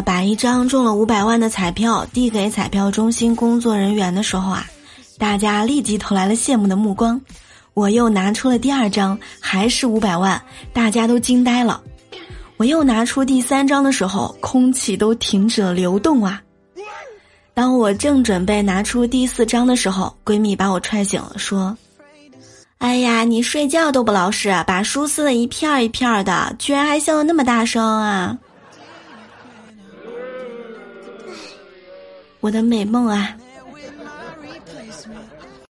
把一张中了五百万的彩票递给彩票中心工作人员的时候啊，大家立即投来了羡慕的目光。我又拿出了第二张，还是五百万，大家都惊呆了。我又拿出第三张的时候，空气都停止了流动啊！当我正准备拿出第四张的时候，闺蜜把我踹醒了，说：“哎呀，你睡觉都不老实，把书撕的一片一片的，居然还笑得那么大声啊！”我的美梦啊！